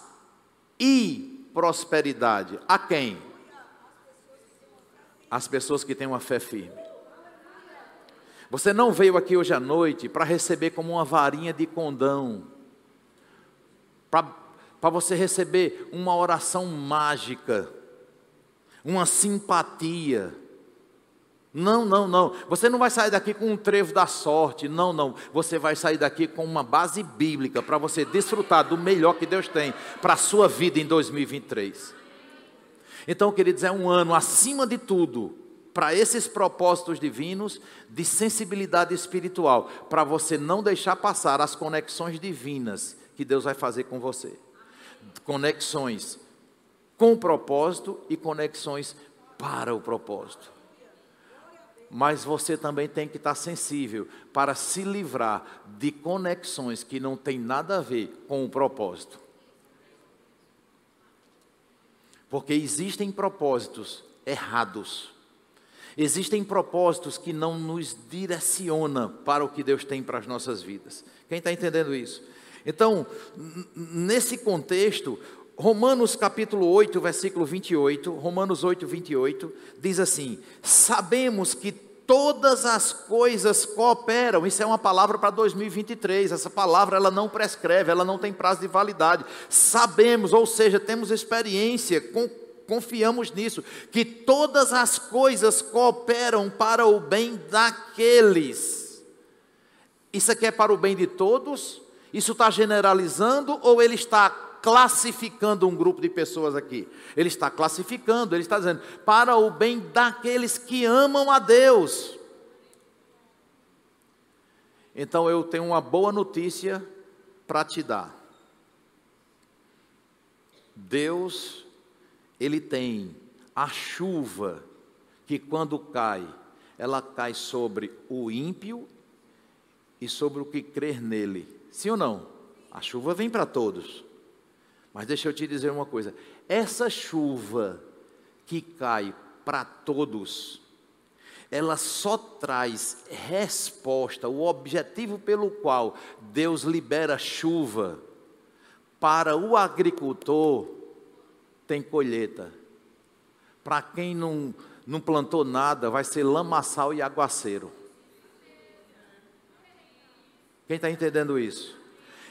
e prosperidade. A quem? As pessoas que têm uma fé firme. Você não veio aqui hoje à noite para receber como uma varinha de condão, para você receber uma oração mágica, uma simpatia. Não, não, não. Você não vai sair daqui com um trevo da sorte. Não, não. Você vai sair daqui com uma base bíblica para você desfrutar do melhor que Deus tem para a sua vida em 2023. Então, queridos, é um ano acima de tudo para esses propósitos divinos de sensibilidade espiritual, para você não deixar passar as conexões divinas que Deus vai fazer com você. Conexões com o propósito e conexões para o propósito. Mas você também tem que estar sensível para se livrar de conexões que não tem nada a ver com o propósito. Porque existem propósitos errados Existem propósitos que não nos direcionam para o que Deus tem para as nossas vidas. Quem está entendendo isso? Então, nesse contexto, Romanos capítulo 8, versículo 28, Romanos 8, 28, diz assim: Sabemos que todas as coisas cooperam. Isso é uma palavra para 2023. Essa palavra ela não prescreve, ela não tem prazo de validade. Sabemos, ou seja, temos experiência com confiamos nisso, que todas as coisas cooperam para o bem daqueles. Isso aqui é para o bem de todos? Isso está generalizando ou ele está classificando um grupo de pessoas aqui? Ele está classificando, ele está dizendo, para o bem daqueles que amam a Deus. Então eu tenho uma boa notícia para te dar. Deus ele tem a chuva que quando cai, ela cai sobre o ímpio e sobre o que crer nele. Sim ou não? A chuva vem para todos. Mas deixa eu te dizer uma coisa: essa chuva que cai para todos, ela só traz resposta, o objetivo pelo qual Deus libera chuva para o agricultor tem colheita. Para quem não, não plantou nada, vai ser lamaçal e aguaceiro. Quem está entendendo isso?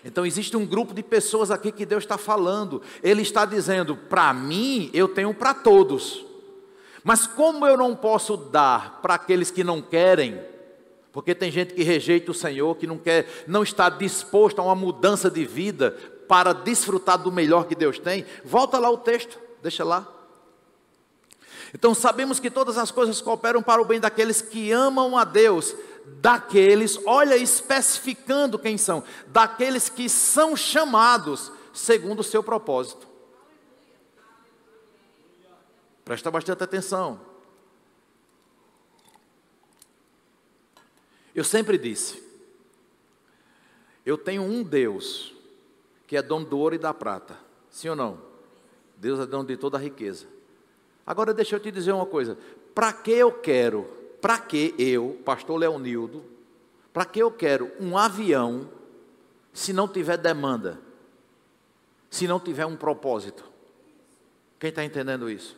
Então existe um grupo de pessoas aqui que Deus está falando. Ele está dizendo: para mim, eu tenho para todos. Mas como eu não posso dar para aqueles que não querem, porque tem gente que rejeita o Senhor, que não quer, não está disposto a uma mudança de vida, para desfrutar do melhor que Deus tem, volta lá o texto, deixa lá. Então sabemos que todas as coisas cooperam para o bem daqueles que amam a Deus, daqueles, olha, especificando quem são, daqueles que são chamados segundo o seu propósito. Presta bastante atenção. Eu sempre disse, eu tenho um Deus que é dono do ouro e da prata. Sim ou não? Deus é dono de toda a riqueza. Agora deixa eu te dizer uma coisa. Para que eu quero, para que eu, pastor Leonildo, para que eu quero um avião se não tiver demanda? Se não tiver um propósito? Quem está entendendo isso?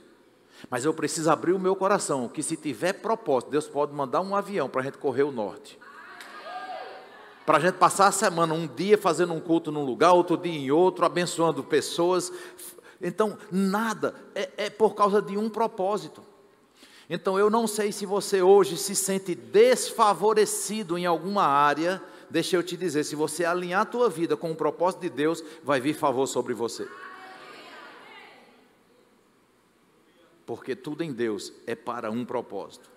Mas eu preciso abrir o meu coração, que se tiver propósito, Deus pode mandar um avião para a gente correr o norte para a gente passar a semana, um dia fazendo um culto num lugar, outro dia em outro, abençoando pessoas. Então, nada, é, é por causa de um propósito. Então, eu não sei se você hoje se sente desfavorecido em alguma área, deixa eu te dizer, se você alinhar a tua vida com o propósito de Deus, vai vir favor sobre você. Porque tudo em Deus é para um propósito.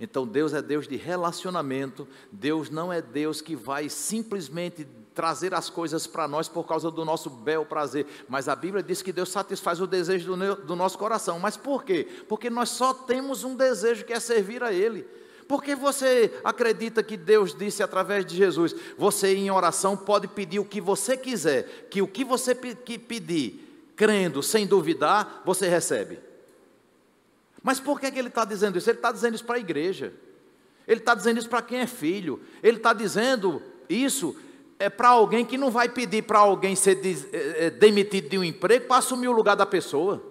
Então Deus é Deus de relacionamento, Deus não é Deus que vai simplesmente trazer as coisas para nós por causa do nosso bel prazer, mas a Bíblia diz que Deus satisfaz o desejo do, do nosso coração. Mas por quê? Porque nós só temos um desejo que é servir a Ele. Porque você acredita que Deus disse através de Jesus: você em oração pode pedir o que você quiser, que o que você pedir, crendo, sem duvidar, você recebe. Mas por que, que ele está dizendo isso? Ele está dizendo isso para a igreja. Ele está dizendo isso para quem é filho. Ele está dizendo isso é para alguém que não vai pedir para alguém ser é, é, demitido de um emprego para assumir o lugar da pessoa.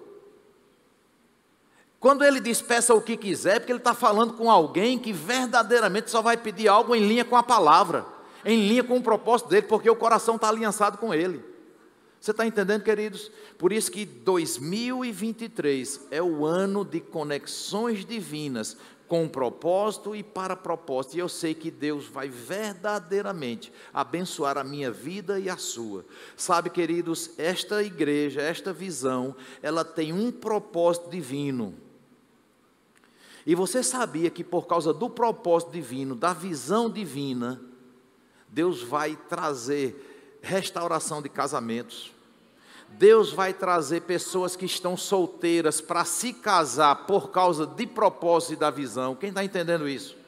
Quando ele diz peça o que quiser, porque ele está falando com alguém que verdadeiramente só vai pedir algo em linha com a palavra, em linha com o propósito dele, porque o coração está aliançado com ele. Você está entendendo, queridos? Por isso que 2023 é o ano de conexões divinas com propósito e para propósito. E eu sei que Deus vai verdadeiramente abençoar a minha vida e a sua. Sabe, queridos, esta igreja, esta visão, ela tem um propósito divino. E você sabia que por causa do propósito divino, da visão divina, Deus vai trazer restauração de casamentos, Deus vai trazer pessoas que estão solteiras para se casar por causa de propósito e da visão. Quem está entendendo isso?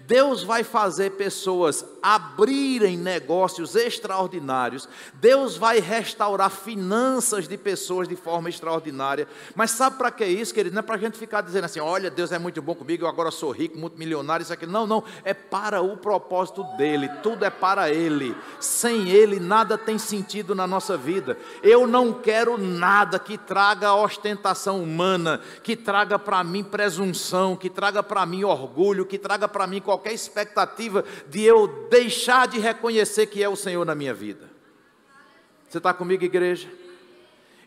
Deus vai fazer pessoas abrirem negócios extraordinários. Deus vai restaurar finanças de pessoas de forma extraordinária. Mas sabe para que isso, querido? Não é para a gente ficar dizendo assim: olha, Deus é muito bom comigo, eu agora sou rico, muito milionário, isso aqui. Não, não. É para o propósito dele. Tudo é para ele. Sem ele, nada tem sentido na nossa vida. Eu não quero nada que traga ostentação humana, que traga para mim presunção, que traga para mim orgulho, que traga para mim qualquer expectativa de eu deixar de reconhecer que é o Senhor na minha vida. Você está comigo, igreja?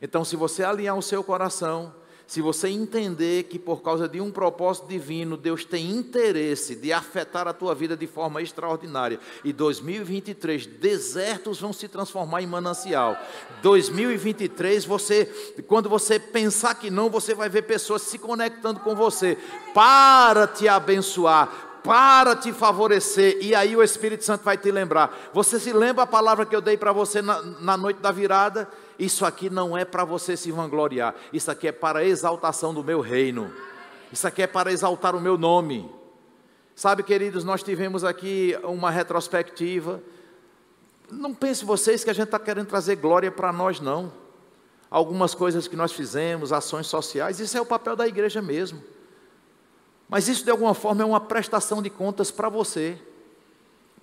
Então, se você alinhar o seu coração, se você entender que por causa de um propósito divino, Deus tem interesse de afetar a tua vida de forma extraordinária, e 2023, desertos vão se transformar em manancial. 2023, você, quando você pensar que não, você vai ver pessoas se conectando com você para te abençoar, para te favorecer, e aí o Espírito Santo vai te lembrar. Você se lembra a palavra que eu dei para você na, na, noite da virada? Isso aqui não é para você se vangloriar, isso aqui é para a exaltação do meu reino, isso aqui é para exaltar o meu nome. Sabe, queridos, nós tivemos aqui uma retrospectiva. Não pense vocês que a gente está querendo trazer glória para nós, não. Algumas coisas que nós fizemos, ações sociais, isso é o papel da igreja mesmo. Mas isso de alguma forma é uma prestação de contas para você.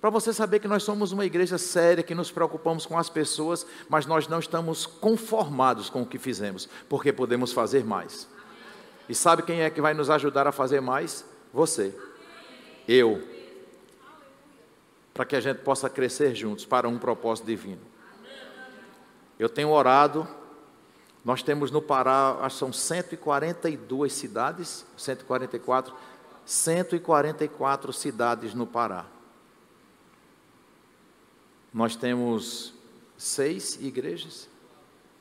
Para você saber que nós somos uma igreja séria, que nos preocupamos com as pessoas, mas nós não estamos conformados com o que fizemos, porque podemos fazer mais. E sabe quem é que vai nos ajudar a fazer mais? Você. Eu. Para que a gente possa crescer juntos para um propósito divino. Eu tenho orado nós temos no Pará, acho que são 142 cidades, 144, 144 cidades no Pará. Nós temos seis igrejas,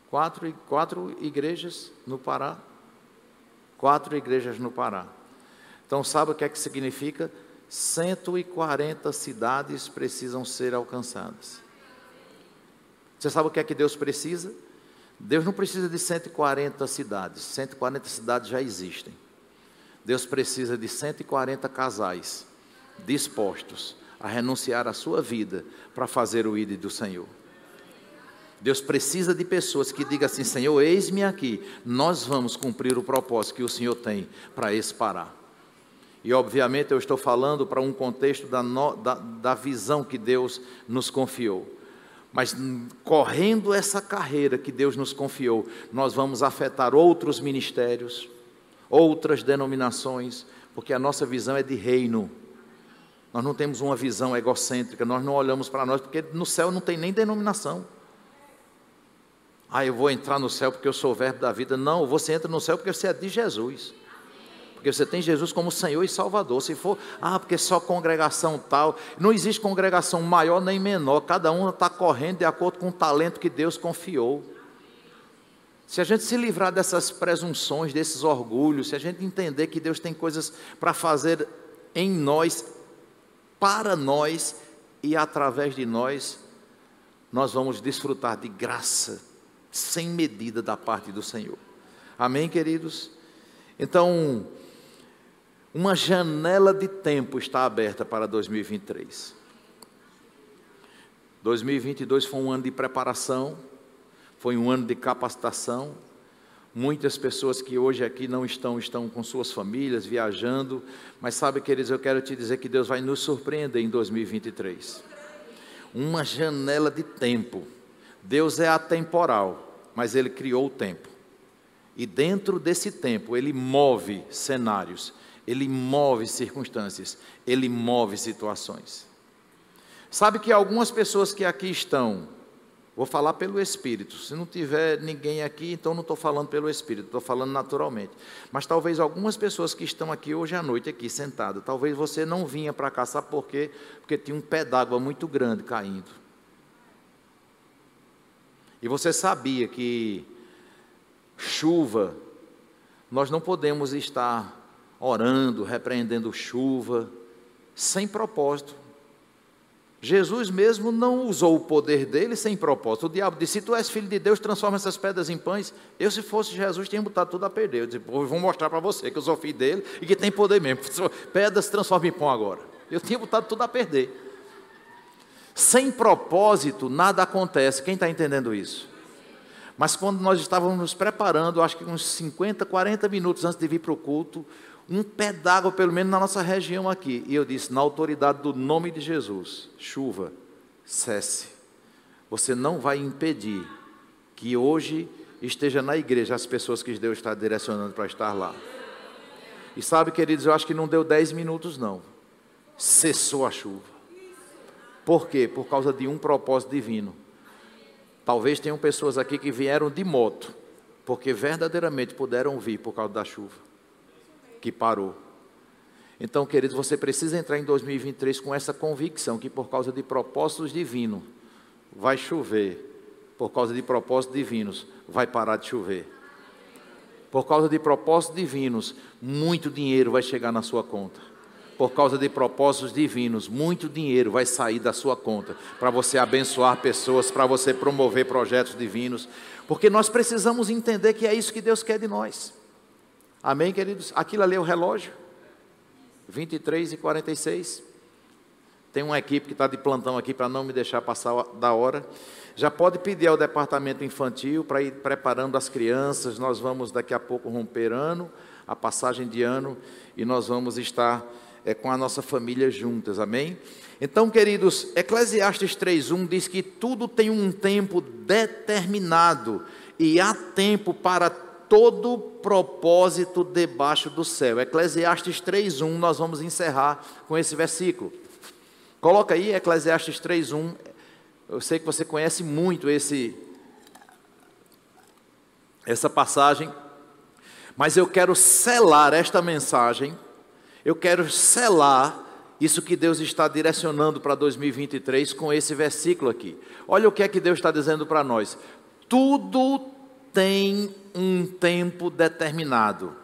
quatro, quatro igrejas no Pará, quatro igrejas no Pará. Então, sabe o que é que significa? 140 cidades precisam ser alcançadas. Você sabe o que é que Deus precisa? Deus não precisa de 140 cidades, 140 cidades já existem. Deus precisa de 140 casais dispostos a renunciar à sua vida para fazer o ID do Senhor. Deus precisa de pessoas que digam assim: Senhor, eis-me aqui, nós vamos cumprir o propósito que o Senhor tem para esse parar. E obviamente eu estou falando para um contexto da, no, da, da visão que Deus nos confiou. Mas correndo essa carreira que Deus nos confiou, nós vamos afetar outros ministérios, outras denominações, porque a nossa visão é de reino. Nós não temos uma visão egocêntrica, nós não olhamos para nós, porque no céu não tem nem denominação. Ah, eu vou entrar no céu porque eu sou o verbo da vida. Não, você entra no céu porque você é de Jesus. Porque você tem Jesus como Senhor e Salvador. Se for, ah, porque só congregação tal. Não existe congregação maior nem menor. Cada um está correndo de acordo com o talento que Deus confiou. Se a gente se livrar dessas presunções, desses orgulhos, se a gente entender que Deus tem coisas para fazer em nós, para nós e através de nós, nós vamos desfrutar de graça sem medida da parte do Senhor. Amém, queridos? Então, uma janela de tempo está aberta para 2023. 2022 foi um ano de preparação, foi um ano de capacitação. Muitas pessoas que hoje aqui não estão, estão com suas famílias, viajando. Mas sabe, queridos, eu quero te dizer que Deus vai nos surpreender em 2023. uma janela de tempo. Deus é atemporal, mas Ele criou o tempo. E dentro desse tempo, Ele move cenários, Ele move circunstâncias, Ele move situações. Sabe que algumas pessoas que aqui estão, vou falar pelo Espírito, se não tiver ninguém aqui, então não estou falando pelo Espírito, estou falando naturalmente. Mas talvez algumas pessoas que estão aqui hoje à noite, aqui sentadas, talvez você não vinha para cá, sabe por quê? Porque tinha um pé d'água muito grande caindo. E você sabia que chuva, nós não podemos estar orando, repreendendo chuva, sem propósito. Jesus mesmo não usou o poder dele sem propósito. O diabo disse: Se tu és filho de Deus, transforma essas pedras em pães. Eu, se fosse Jesus, tinha botado tudo a perder. Eu disse: Vou mostrar para você que eu sou filho dele e que tem poder mesmo. *laughs* Pedras transforma em pão agora. Eu tinha botado tudo a perder. Sem propósito, nada acontece. Quem está entendendo isso? Mas quando nós estávamos nos preparando, acho que uns 50, 40 minutos antes de vir para o culto, um pé d'água, pelo menos na nossa região aqui. E eu disse, na autoridade do nome de Jesus, chuva, cesse. Você não vai impedir que hoje esteja na igreja as pessoas que Deus está direcionando para estar lá. E sabe, queridos, eu acho que não deu 10 minutos, não. Cessou a chuva. Por quê? Por causa de um propósito divino. Talvez tenham pessoas aqui que vieram de moto, porque verdadeiramente puderam vir por causa da chuva, que parou. Então, queridos, você precisa entrar em 2023 com essa convicção que por causa de propósitos divinos vai chover, por causa de propósitos divinos vai parar de chover. Por causa de propósitos divinos, muito dinheiro vai chegar na sua conta por causa de propósitos divinos, muito dinheiro vai sair da sua conta para você abençoar pessoas, para você promover projetos divinos, porque nós precisamos entender que é isso que Deus quer de nós. Amém, queridos? Aquilo ali é o relógio, 23 e 46. Tem uma equipe que está de plantão aqui para não me deixar passar da hora. Já pode pedir ao departamento infantil para ir preparando as crianças. Nós vamos daqui a pouco romper ano, a passagem de ano, e nós vamos estar é, com a nossa família juntas, amém? Então, queridos, Eclesiastes 3:1 diz que tudo tem um tempo determinado e há tempo para todo propósito debaixo do céu. Eclesiastes 3:1, nós vamos encerrar com esse versículo. Coloca aí Eclesiastes 3:1. Eu sei que você conhece muito esse essa passagem, mas eu quero selar esta mensagem eu quero selar isso que Deus está direcionando para 2023 com esse versículo aqui. Olha o que é que Deus está dizendo para nós. Tudo tem um tempo determinado.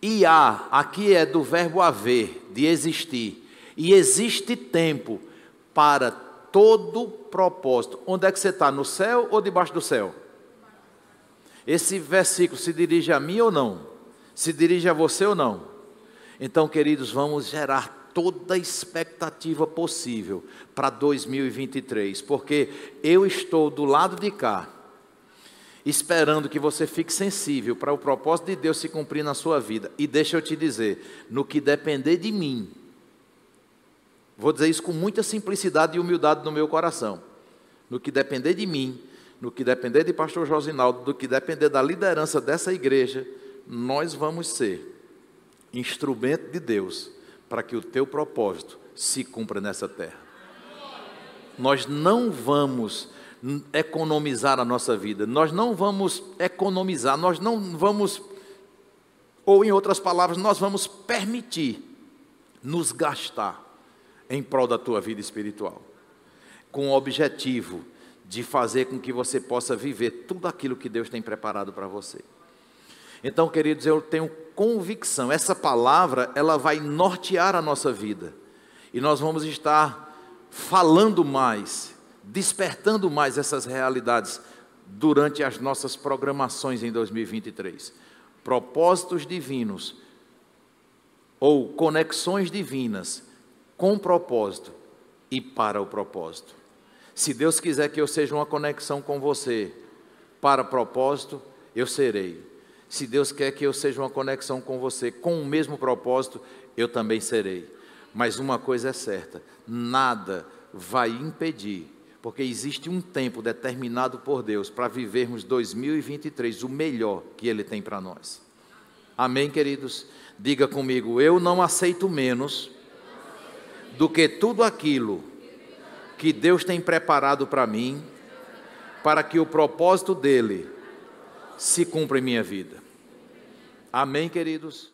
E há, aqui é do verbo haver, de existir. E existe tempo para todo propósito. Onde é que você está? No céu ou debaixo do céu? Esse versículo se dirige a mim ou não? Se dirige a você ou não? Então, queridos, vamos gerar toda a expectativa possível para 2023, porque eu estou do lado de cá, esperando que você fique sensível para o propósito de Deus se cumprir na sua vida. E deixa eu te dizer, no que depender de mim, vou dizer isso com muita simplicidade e humildade no meu coração. No que depender de mim, no que depender de pastor Josinaldo, do que depender da liderança dessa igreja, nós vamos ser instrumento de Deus para que o teu propósito se cumpra nessa terra. Nós não vamos economizar a nossa vida, nós não vamos economizar, nós não vamos, ou em outras palavras, nós vamos permitir nos gastar em prol da tua vida espiritual, com o objetivo de fazer com que você possa viver tudo aquilo que Deus tem preparado para você. Então, queridos, eu tenho convicção, essa palavra, ela vai nortear a nossa vida. E nós vamos estar falando mais, despertando mais essas realidades durante as nossas programações em 2023. Propósitos divinos ou conexões divinas com propósito e para o propósito. Se Deus quiser que eu seja uma conexão com você para propósito, eu serei. Se Deus quer que eu seja uma conexão com você com o mesmo propósito, eu também serei. Mas uma coisa é certa: nada vai impedir, porque existe um tempo determinado por Deus para vivermos 2023 o melhor que Ele tem para nós. Amém, queridos? Diga comigo, eu não aceito menos do que tudo aquilo que Deus tem preparado para mim, para que o propósito dele se cumpra em minha vida. Amém, queridos?